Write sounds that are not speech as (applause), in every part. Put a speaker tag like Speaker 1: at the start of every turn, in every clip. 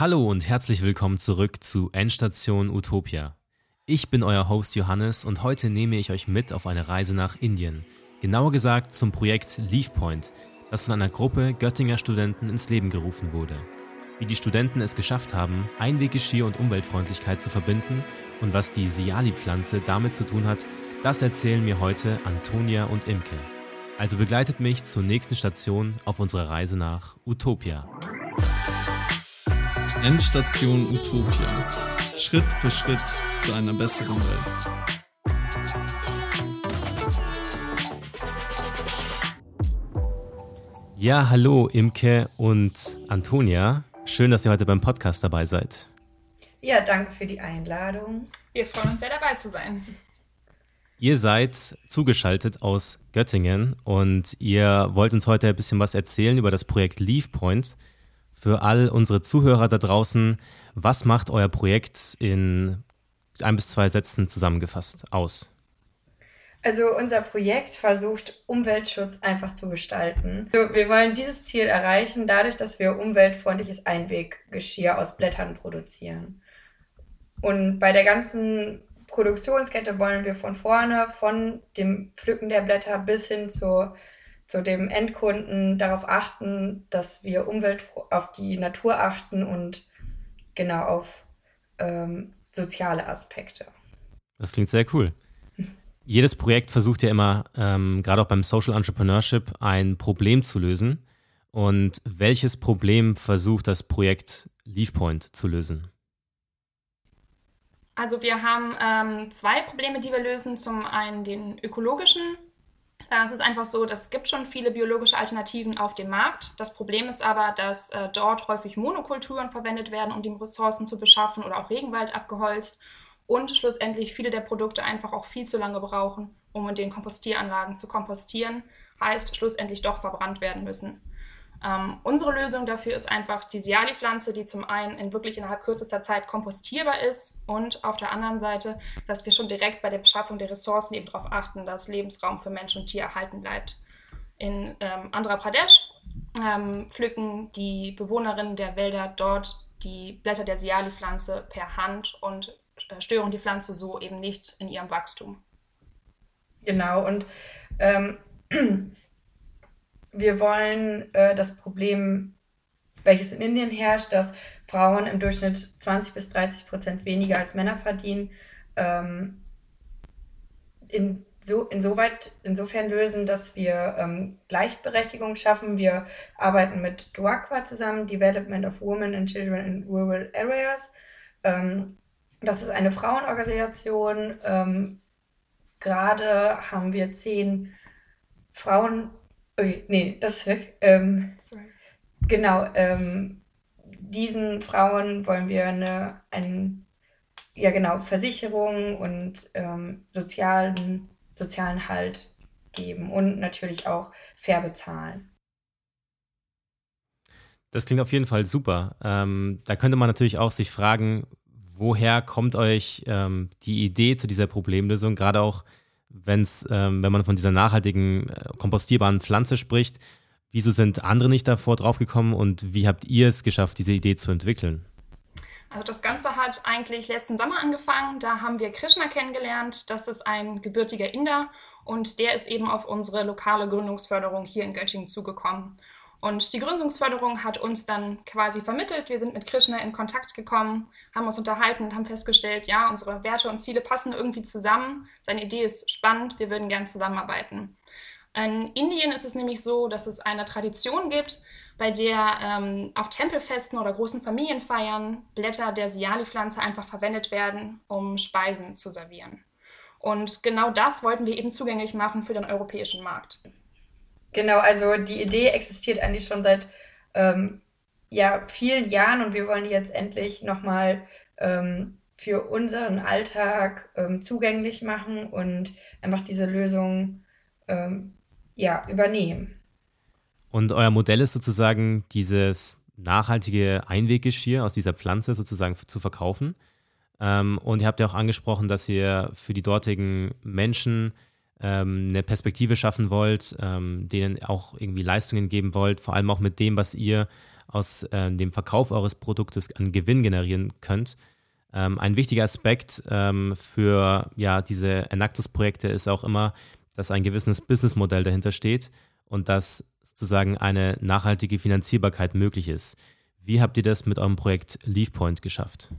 Speaker 1: Hallo und herzlich willkommen zurück zu Endstation Utopia. Ich bin euer Host Johannes und heute nehme ich euch mit auf eine Reise nach Indien. Genauer gesagt zum Projekt Leaf Point, das von einer Gruppe Göttinger Studenten ins Leben gerufen wurde. Wie die Studenten es geschafft haben, Einweggeschirr und Umweltfreundlichkeit zu verbinden und was die Siali-Pflanze damit zu tun hat, das erzählen mir heute Antonia und Imke. Also begleitet mich zur nächsten Station auf unserer Reise nach Utopia.
Speaker 2: Endstation Utopia. Schritt für Schritt zu einer besseren Welt.
Speaker 1: Ja, hallo Imke und Antonia. Schön, dass ihr heute beim Podcast dabei seid.
Speaker 3: Ja, danke für die Einladung.
Speaker 4: Wir freuen uns sehr dabei zu sein.
Speaker 1: Ihr seid zugeschaltet aus Göttingen und ihr wollt uns heute ein bisschen was erzählen über das Projekt Leaf Point. Für all unsere Zuhörer da draußen, was macht euer Projekt in ein bis zwei Sätzen zusammengefasst aus?
Speaker 3: Also unser Projekt versucht, Umweltschutz einfach zu gestalten. Wir wollen dieses Ziel erreichen, dadurch, dass wir umweltfreundliches Einweggeschirr aus Blättern produzieren. Und bei der ganzen Produktionskette wollen wir von vorne, von dem Pflücken der Blätter bis hin zu, zu dem Endkunden darauf achten, dass wir Umwelt auf die Natur achten und genau auf ähm, soziale Aspekte.
Speaker 1: Das klingt sehr cool. (laughs) Jedes Projekt versucht ja immer, ähm, gerade auch beim Social Entrepreneurship, ein Problem zu lösen. Und welches Problem versucht das Projekt LeafPoint zu lösen?
Speaker 4: Also wir haben ähm, zwei Probleme, die wir lösen. Zum einen den ökologischen. Ist es einfach so, es gibt schon viele biologische Alternativen auf dem Markt. Das Problem ist aber, dass äh, dort häufig Monokulturen verwendet werden, um die Ressourcen zu beschaffen oder auch Regenwald abgeholzt. Und schlussendlich viele der Produkte einfach auch viel zu lange brauchen, um in den Kompostieranlagen zu kompostieren. Heißt, schlussendlich doch verbrannt werden müssen. Ähm, unsere Lösung dafür ist einfach die Siali-Pflanze, die zum einen in wirklich innerhalb kürzester Zeit kompostierbar ist und auf der anderen Seite, dass wir schon direkt bei der Beschaffung der Ressourcen eben darauf achten, dass Lebensraum für Mensch und Tier erhalten bleibt. In ähm, Andhra Pradesh ähm, pflücken die Bewohnerinnen der Wälder dort die Blätter der Siali-Pflanze per Hand und äh, stören die Pflanze so eben nicht in ihrem Wachstum.
Speaker 3: Genau, und ähm, (clears throat) wir wollen äh, das Problem, welches in Indien herrscht, dass Frauen im Durchschnitt 20 bis 30 Prozent weniger als Männer verdienen, ähm, in so, insoweit, insofern lösen, dass wir ähm, Gleichberechtigung schaffen. Wir arbeiten mit DUAQUA zusammen, Development of Women and Children in Rural Areas. Ähm, das ist eine Frauenorganisation. Ähm, Gerade haben wir zehn Frauen Okay, nee, das ist weg. Ähm, genau, ähm, diesen Frauen wollen wir eine, ein, ja genau, Versicherung und ähm, sozialen, sozialen Halt geben und natürlich auch fair bezahlen.
Speaker 1: Das klingt auf jeden Fall super. Ähm, da könnte man natürlich auch sich fragen, woher kommt euch ähm, die Idee zu dieser Problemlösung, gerade auch wenn's, ähm, wenn man von dieser nachhaltigen, äh, kompostierbaren Pflanze spricht. Wieso sind andere nicht davor draufgekommen und wie habt ihr es geschafft, diese Idee zu entwickeln?
Speaker 4: Also das Ganze hat eigentlich letzten Sommer angefangen. Da haben wir Krishna kennengelernt. Das ist ein gebürtiger Inder und der ist eben auf unsere lokale Gründungsförderung hier in Göttingen zugekommen. Und die Gründungsförderung hat uns dann quasi vermittelt. Wir sind mit Krishna in Kontakt gekommen, haben uns unterhalten und haben festgestellt, ja, unsere Werte und Ziele passen irgendwie zusammen. Seine Idee ist spannend, wir würden gern zusammenarbeiten. In Indien ist es nämlich so, dass es eine Tradition gibt, bei der ähm, auf Tempelfesten oder großen Familienfeiern Blätter der Siali-Pflanze einfach verwendet werden, um Speisen zu servieren. Und genau das wollten wir eben zugänglich machen für den europäischen Markt.
Speaker 3: Genau, also die Idee existiert eigentlich schon seit ähm, ja, vielen Jahren und wir wollen die jetzt endlich nochmal ähm, für unseren Alltag ähm, zugänglich machen und einfach diese Lösung ähm, ja, übernehmen.
Speaker 1: Und euer Modell ist sozusagen dieses nachhaltige Einweggeschirr aus dieser Pflanze sozusagen zu verkaufen. Ähm, und ihr habt ja auch angesprochen, dass ihr für die dortigen Menschen ähm, eine Perspektive schaffen wollt, ähm, denen auch irgendwie Leistungen geben wollt, vor allem auch mit dem, was ihr aus äh, dem Verkauf eures Produktes an Gewinn generieren könnt. Ähm, ein wichtiger Aspekt ähm, für ja, diese Enactus-Projekte ist auch immer, dass ein gewisses Businessmodell dahinter steht und dass sozusagen eine nachhaltige Finanzierbarkeit möglich ist. Wie habt ihr das mit eurem Projekt LeafPoint geschafft?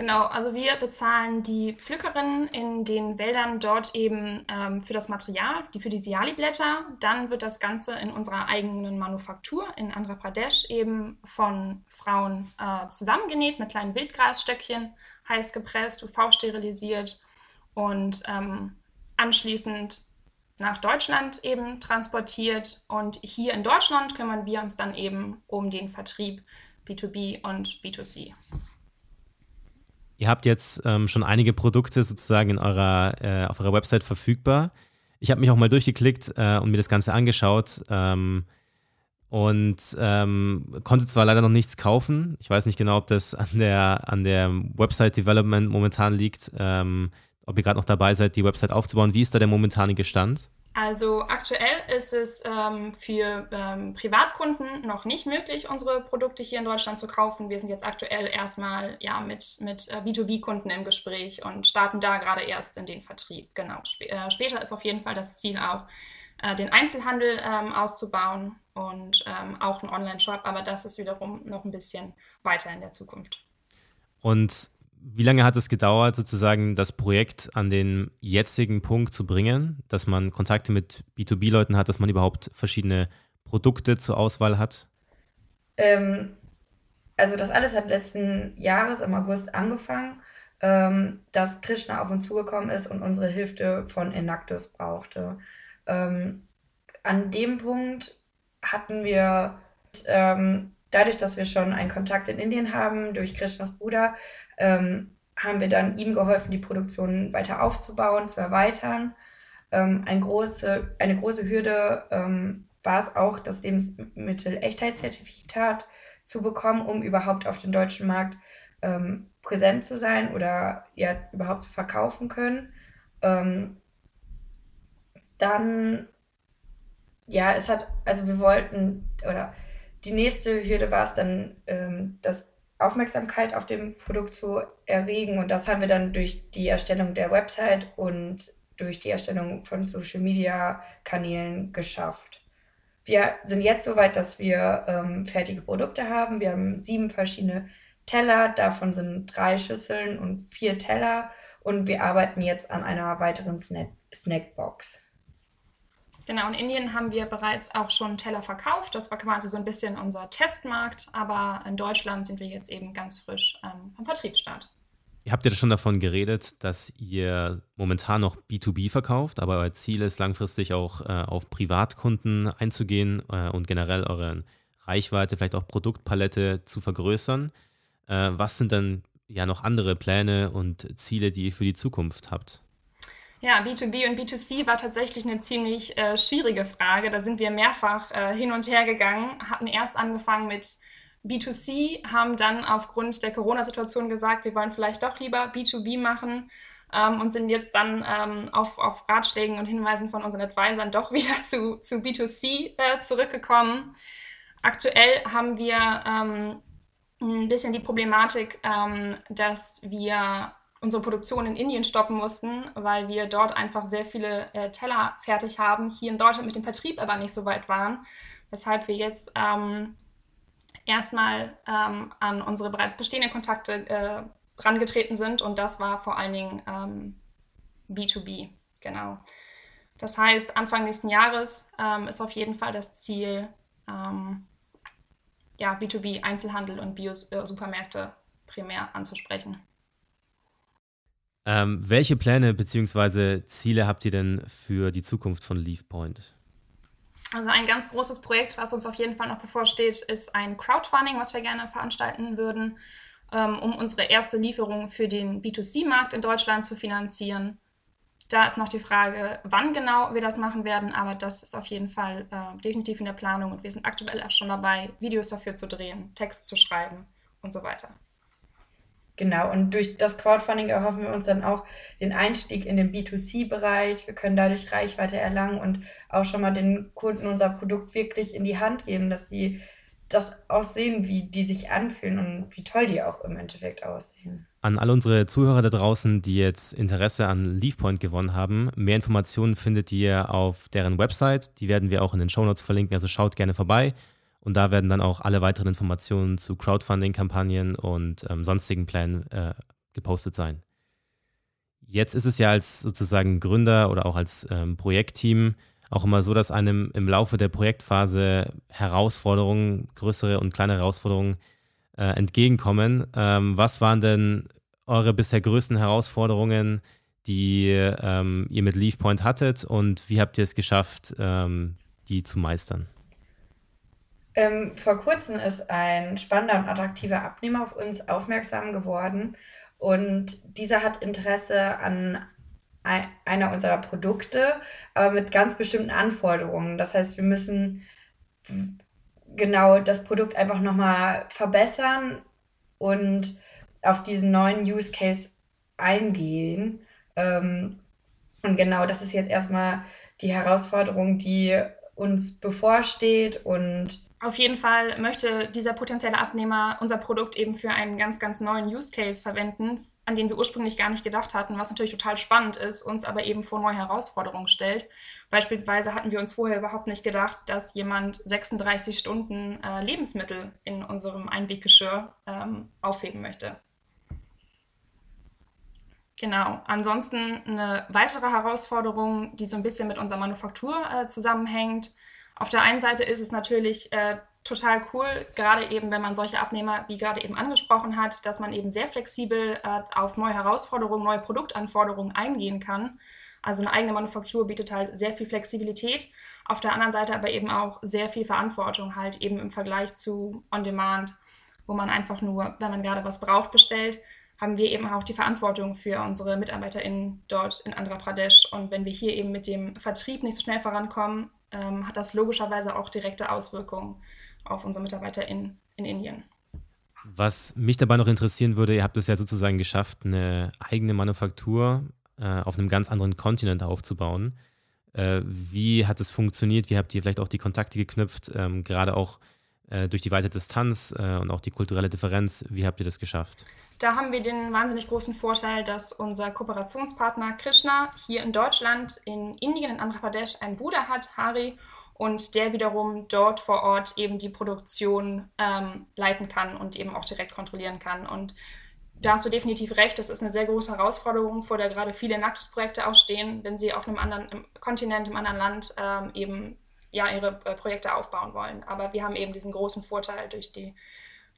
Speaker 4: Genau, also wir bezahlen die Pflückerinnen in den Wäldern dort eben ähm, für das Material, die für die Siali-Blätter. Dann wird das Ganze in unserer eigenen Manufaktur in Andhra Pradesh eben von Frauen äh, zusammengenäht mit kleinen Wildgrasstöckchen, heiß gepresst, UV-sterilisiert und ähm, anschließend nach Deutschland eben transportiert. Und hier in Deutschland kümmern wir uns dann eben um den Vertrieb B2B und B2C.
Speaker 1: Ihr habt jetzt ähm, schon einige Produkte sozusagen in eurer, äh, auf eurer Website verfügbar. Ich habe mich auch mal durchgeklickt äh, und mir das Ganze angeschaut ähm, und ähm, konnte zwar leider noch nichts kaufen. Ich weiß nicht genau, ob das an der, an der Website Development momentan liegt, ähm, ob ihr gerade noch dabei seid, die Website aufzubauen. Wie ist da der momentane Stand?
Speaker 4: Also aktuell ist es ähm, für ähm, Privatkunden noch nicht möglich, unsere Produkte hier in Deutschland zu kaufen. Wir sind jetzt aktuell erstmal ja, mit, mit äh, B2B-Kunden im Gespräch und starten da gerade erst in den Vertrieb. Genau. Sp äh, später ist auf jeden Fall das Ziel auch, äh, den Einzelhandel ähm, auszubauen und ähm, auch einen Online-Shop, aber das ist wiederum noch ein bisschen weiter in der Zukunft.
Speaker 1: Und wie lange hat es gedauert, sozusagen das Projekt an den jetzigen Punkt zu bringen, dass man Kontakte mit B2B-Leuten hat, dass man überhaupt verschiedene Produkte zur Auswahl hat?
Speaker 3: Ähm, also das alles hat letzten Jahres im August angefangen, ähm, dass Krishna auf uns zugekommen ist und unsere Hilfe von Enactus brauchte. Ähm, an dem Punkt hatten wir ähm, dadurch, dass wir schon einen Kontakt in Indien haben, durch Krishnas Bruder, ähm, haben wir dann ihm geholfen, die Produktion weiter aufzubauen, zu erweitern. Ähm, ein große, eine große Hürde ähm, war es auch, das Lebensmittel-Echtheitszertifikat zu bekommen, um überhaupt auf dem deutschen Markt ähm, präsent zu sein oder ja überhaupt zu verkaufen können. Ähm, dann, ja, es hat, also wir wollten, oder die nächste Hürde war es dann, ähm, das Aufmerksamkeit auf dem Produkt zu erregen. Und das haben wir dann durch die Erstellung der Website und durch die Erstellung von Social Media Kanälen geschafft. Wir sind jetzt so weit, dass wir ähm, fertige Produkte haben. Wir haben sieben verschiedene Teller, davon sind drei Schüsseln und vier Teller. Und wir arbeiten jetzt an einer weiteren Snack Snackbox.
Speaker 4: Genau, in Indien haben wir bereits auch schon Teller verkauft. Das war quasi so ein bisschen unser Testmarkt, aber in Deutschland sind wir jetzt eben ganz frisch ähm, am Vertriebsstart.
Speaker 1: Ihr habt ja schon davon geredet, dass ihr momentan noch B2B verkauft, aber euer Ziel ist langfristig auch äh, auf Privatkunden einzugehen äh, und generell eure Reichweite, vielleicht auch Produktpalette zu vergrößern. Äh, was sind dann ja noch andere Pläne und Ziele, die ihr für die Zukunft habt?
Speaker 4: Ja, B2B und B2C war tatsächlich eine ziemlich äh, schwierige Frage. Da sind wir mehrfach äh, hin und her gegangen, hatten erst angefangen mit B2C, haben dann aufgrund der Corona-Situation gesagt, wir wollen vielleicht doch lieber B2B machen ähm, und sind jetzt dann ähm, auf, auf Ratschlägen und Hinweisen von unseren Advisern doch (laughs) wieder zu, zu B2C äh, zurückgekommen. Aktuell haben wir ähm, ein bisschen die Problematik, ähm, dass wir unsere Produktion in Indien stoppen mussten, weil wir dort einfach sehr viele äh, Teller fertig haben, hier in Deutschland mit dem Vertrieb aber nicht so weit waren, weshalb wir jetzt ähm, erstmal ähm, an unsere bereits bestehenden Kontakte äh, drangetreten sind und das war vor allen Dingen ähm, B2B, genau. Das heißt, Anfang nächsten Jahres ähm, ist auf jeden Fall das Ziel, ähm, ja, B2B, Einzelhandel und Bio-Supermärkte primär anzusprechen.
Speaker 1: Ähm, welche Pläne bzw. Ziele habt ihr denn für die Zukunft von LeafPoint?
Speaker 4: Also ein ganz großes Projekt, was uns auf jeden Fall noch bevorsteht, ist ein Crowdfunding, was wir gerne veranstalten würden, ähm, um unsere erste Lieferung für den B2C-Markt in Deutschland zu finanzieren. Da ist noch die Frage, wann genau wir das machen werden, aber das ist auf jeden Fall äh, definitiv in der Planung und wir sind aktuell auch schon dabei, Videos dafür zu drehen, Text zu schreiben und so weiter.
Speaker 3: Genau, und durch das Crowdfunding erhoffen wir uns dann auch den Einstieg in den B2C-Bereich. Wir können dadurch Reichweite erlangen und auch schon mal den Kunden unser Produkt wirklich in die Hand geben, dass sie das aussehen, wie die sich anfühlen und wie toll die auch im Endeffekt aussehen.
Speaker 1: An all unsere Zuhörer da draußen, die jetzt Interesse an LeafPoint gewonnen haben, mehr Informationen findet ihr auf deren Website. Die werden wir auch in den Shownotes verlinken, also schaut gerne vorbei. Und da werden dann auch alle weiteren Informationen zu Crowdfunding-Kampagnen und ähm, sonstigen Plänen äh, gepostet sein. Jetzt ist es ja als sozusagen Gründer oder auch als ähm, Projektteam auch immer so, dass einem im Laufe der Projektphase Herausforderungen, größere und kleinere Herausforderungen äh, entgegenkommen. Ähm, was waren denn eure bisher größten Herausforderungen, die ähm, ihr mit LeafPoint hattet und wie habt ihr es geschafft, ähm, die zu meistern?
Speaker 3: Ähm, vor kurzem ist ein spannender und attraktiver Abnehmer auf uns aufmerksam geworden und dieser hat Interesse an einer unserer Produkte, aber mit ganz bestimmten Anforderungen. Das heißt, wir müssen genau das Produkt einfach nochmal verbessern und auf diesen neuen Use Case eingehen. Ähm, und genau das ist jetzt erstmal die Herausforderung, die uns bevorsteht und
Speaker 4: auf jeden Fall möchte dieser potenzielle Abnehmer unser Produkt eben für einen ganz, ganz neuen Use Case verwenden, an den wir ursprünglich gar nicht gedacht hatten, was natürlich total spannend ist, uns aber eben vor neue Herausforderungen stellt. Beispielsweise hatten wir uns vorher überhaupt nicht gedacht, dass jemand 36 Stunden äh, Lebensmittel in unserem Einweggeschirr ähm, aufheben möchte. Genau. Ansonsten eine weitere Herausforderung, die so ein bisschen mit unserer Manufaktur äh, zusammenhängt. Auf der einen Seite ist es natürlich äh, total cool, gerade eben, wenn man solche Abnehmer, wie gerade eben angesprochen hat, dass man eben sehr flexibel äh, auf neue Herausforderungen, neue Produktanforderungen eingehen kann. Also eine eigene Manufaktur bietet halt sehr viel Flexibilität, auf der anderen Seite aber eben auch sehr viel Verantwortung halt eben im Vergleich zu On-Demand, wo man einfach nur, wenn man gerade was braucht, bestellt, haben wir eben auch die Verantwortung für unsere MitarbeiterInnen dort in Andhra Pradesh. Und wenn wir hier eben mit dem Vertrieb nicht so schnell vorankommen, ähm, hat das logischerweise auch direkte Auswirkungen auf unsere Mitarbeiter in, in Indien.
Speaker 1: Was mich dabei noch interessieren würde, ihr habt es ja sozusagen geschafft, eine eigene Manufaktur äh, auf einem ganz anderen Kontinent aufzubauen. Äh, wie hat es funktioniert? Wie habt ihr vielleicht auch die Kontakte geknüpft? Ähm, gerade auch äh, durch die weite Distanz äh, und auch die kulturelle Differenz. Wie habt ihr das geschafft?
Speaker 4: Da haben wir den wahnsinnig großen Vorteil, dass unser Kooperationspartner Krishna hier in Deutschland, in Indien, in Andhra Pradesh einen Bruder hat, Hari, und der wiederum dort vor Ort eben die Produktion ähm, leiten kann und eben auch direkt kontrollieren kann. Und da hast du definitiv recht, das ist eine sehr große Herausforderung, vor der gerade viele Nactus-Projekte ausstehen, wenn sie auf einem anderen Kontinent, im anderen Land ähm, eben ja, ihre äh, Projekte aufbauen wollen. Aber wir haben eben diesen großen Vorteil durch, die,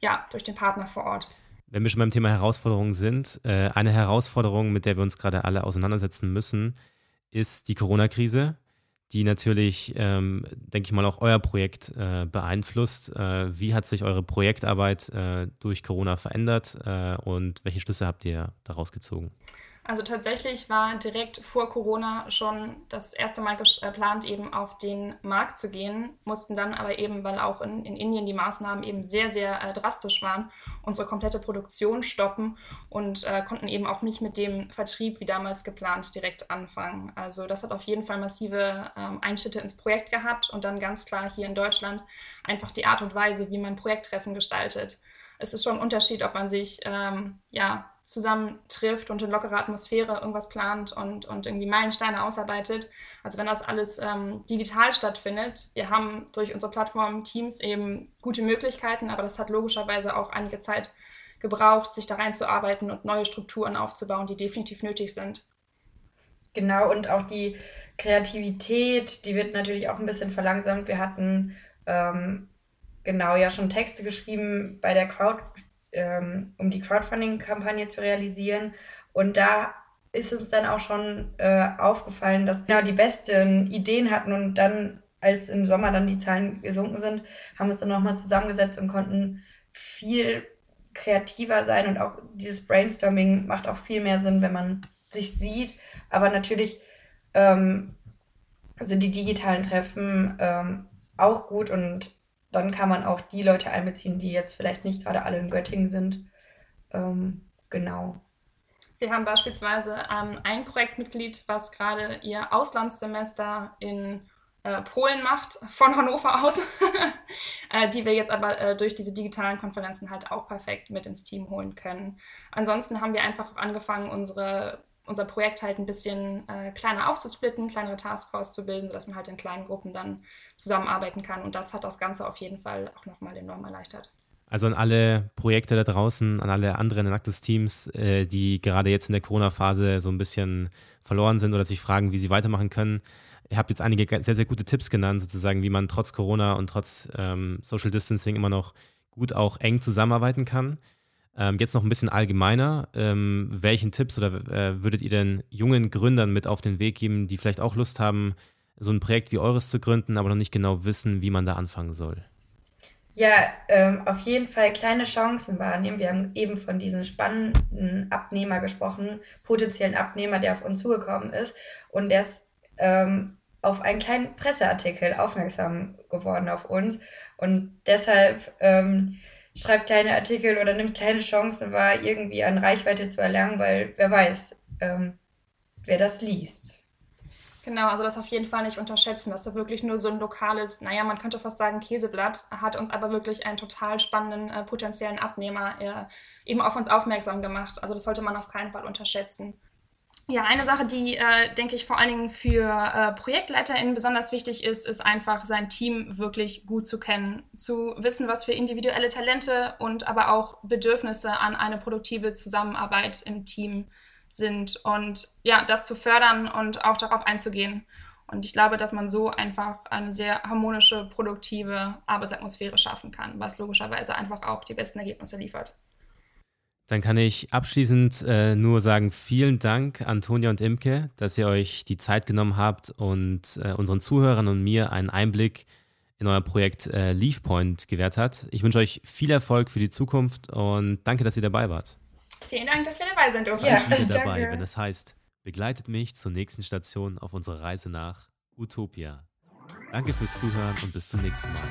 Speaker 4: ja, durch den Partner vor Ort.
Speaker 1: Wenn wir schon beim Thema Herausforderungen sind, äh, eine Herausforderung, mit der wir uns gerade alle auseinandersetzen müssen, ist die Corona-Krise die natürlich, ähm, denke ich mal, auch euer Projekt äh, beeinflusst. Äh, wie hat sich eure Projektarbeit durch Corona verändert und welche Schlüsse habt ihr daraus gezogen?
Speaker 4: Also tatsächlich war direkt vor Corona schon das erste Mal geplant, eben auf den Markt zu gehen, mussten dann aber eben, weil auch in, in Indien die Maßnahmen eben sehr, sehr äh, drastisch waren, unsere komplette Produktion stoppen und äh, konnten eben auch nicht mit dem Vertrieb wie damals geplant direkt anfangen. Also das hat auf jeden Fall massive ähm, Einschnitte ins Projekt gehabt und dann ganz klar hier in Deutschland einfach die Art und Weise, wie man Projekttreffen gestaltet. Es ist schon ein Unterschied, ob man sich ähm, ja, zusammen trifft und in lockerer Atmosphäre irgendwas plant und, und irgendwie Meilensteine ausarbeitet. Also wenn das alles ähm, digital stattfindet, wir haben durch unsere Plattform Teams eben gute Möglichkeiten, aber das hat logischerweise auch einige Zeit gebraucht, sich da reinzuarbeiten und neue Strukturen aufzubauen, die definitiv nötig sind.
Speaker 3: Genau, und auch die Kreativität, die wird natürlich auch ein bisschen verlangsamt. Wir hatten ähm, genau ja schon Texte geschrieben bei der Crowd ähm, um die Crowdfunding-Kampagne zu realisieren. Und da ist uns dann auch schon äh, aufgefallen, dass genau die besten Ideen hatten und dann, als im Sommer dann die Zahlen gesunken sind, haben wir uns dann nochmal zusammengesetzt und konnten viel kreativer sein und auch dieses Brainstorming macht auch viel mehr Sinn, wenn man sich sieht. Aber natürlich ähm, sind die digitalen Treffen ähm, auch gut und dann kann man auch die Leute einbeziehen, die jetzt vielleicht nicht gerade alle in Göttingen sind. Ähm, genau.
Speaker 4: Wir haben beispielsweise ähm, ein Projektmitglied, was gerade ihr Auslandssemester in äh, Polen macht, von Hannover aus, (laughs) äh, die wir jetzt aber äh, durch diese digitalen Konferenzen halt auch perfekt mit ins Team holen können. Ansonsten haben wir einfach angefangen, unsere, unser Projekt halt ein bisschen äh, kleiner aufzusplitten, kleinere Taskforce zu bilden, sodass man halt in kleinen Gruppen dann zusammenarbeiten kann. Und das hat das Ganze auf jeden Fall auch nochmal enorm erleichtert.
Speaker 1: Also an alle Projekte da draußen, an alle anderen Enactus-Teams, äh, die gerade jetzt in der Corona-Phase so ein bisschen verloren sind oder sich fragen, wie sie weitermachen können. Ihr habt jetzt einige sehr, sehr gute Tipps genannt, sozusagen, wie man trotz Corona und trotz ähm, Social Distancing immer noch gut auch eng zusammenarbeiten kann. Ähm, jetzt noch ein bisschen allgemeiner. Ähm, welchen Tipps oder äh, würdet ihr denn jungen Gründern mit auf den Weg geben, die vielleicht auch Lust haben, so ein Projekt wie eures zu gründen, aber noch nicht genau wissen, wie man da anfangen soll?
Speaker 3: Ja, ähm, auf jeden Fall kleine Chancen wahrnehmen. Wir haben eben von diesem spannenden Abnehmer gesprochen, potenziellen Abnehmer, der auf uns zugekommen ist. Und der ist ähm, auf einen kleinen Presseartikel aufmerksam geworden auf uns. Und deshalb ähm, schreibt kleine Artikel oder nimmt kleine Chancen wahr, irgendwie an Reichweite zu erlangen, weil wer weiß, ähm, wer das liest.
Speaker 4: Genau, also das auf jeden Fall nicht unterschätzen. Das war wirklich nur so ein lokales, naja, man könnte fast sagen Käseblatt, hat uns aber wirklich einen total spannenden äh, potenziellen Abnehmer äh, eben auf uns aufmerksam gemacht. Also das sollte man auf keinen Fall unterschätzen. Ja, eine Sache, die, äh, denke ich, vor allen Dingen für äh, ProjektleiterInnen besonders wichtig ist, ist einfach sein Team wirklich gut zu kennen. Zu wissen, was für individuelle Talente und aber auch Bedürfnisse an eine produktive Zusammenarbeit im Team sind und ja, das zu fördern und auch darauf einzugehen. Und ich glaube, dass man so einfach eine sehr harmonische, produktive Arbeitsatmosphäre schaffen kann, was logischerweise einfach auch die besten Ergebnisse liefert.
Speaker 1: Dann kann ich abschließend äh, nur sagen, vielen Dank, Antonia und Imke, dass ihr euch die Zeit genommen habt und äh, unseren Zuhörern und mir einen Einblick in euer Projekt äh, LeafPoint gewährt hat. Ich wünsche euch viel Erfolg für die Zukunft und danke, dass ihr dabei wart.
Speaker 4: Vielen Dank, dass wir dabei sind
Speaker 1: durften. Ja, wieder dabei, danke. wenn es heißt, begleitet mich zur nächsten Station auf unserer Reise nach Utopia. Danke fürs Zuhören und bis zum nächsten Mal.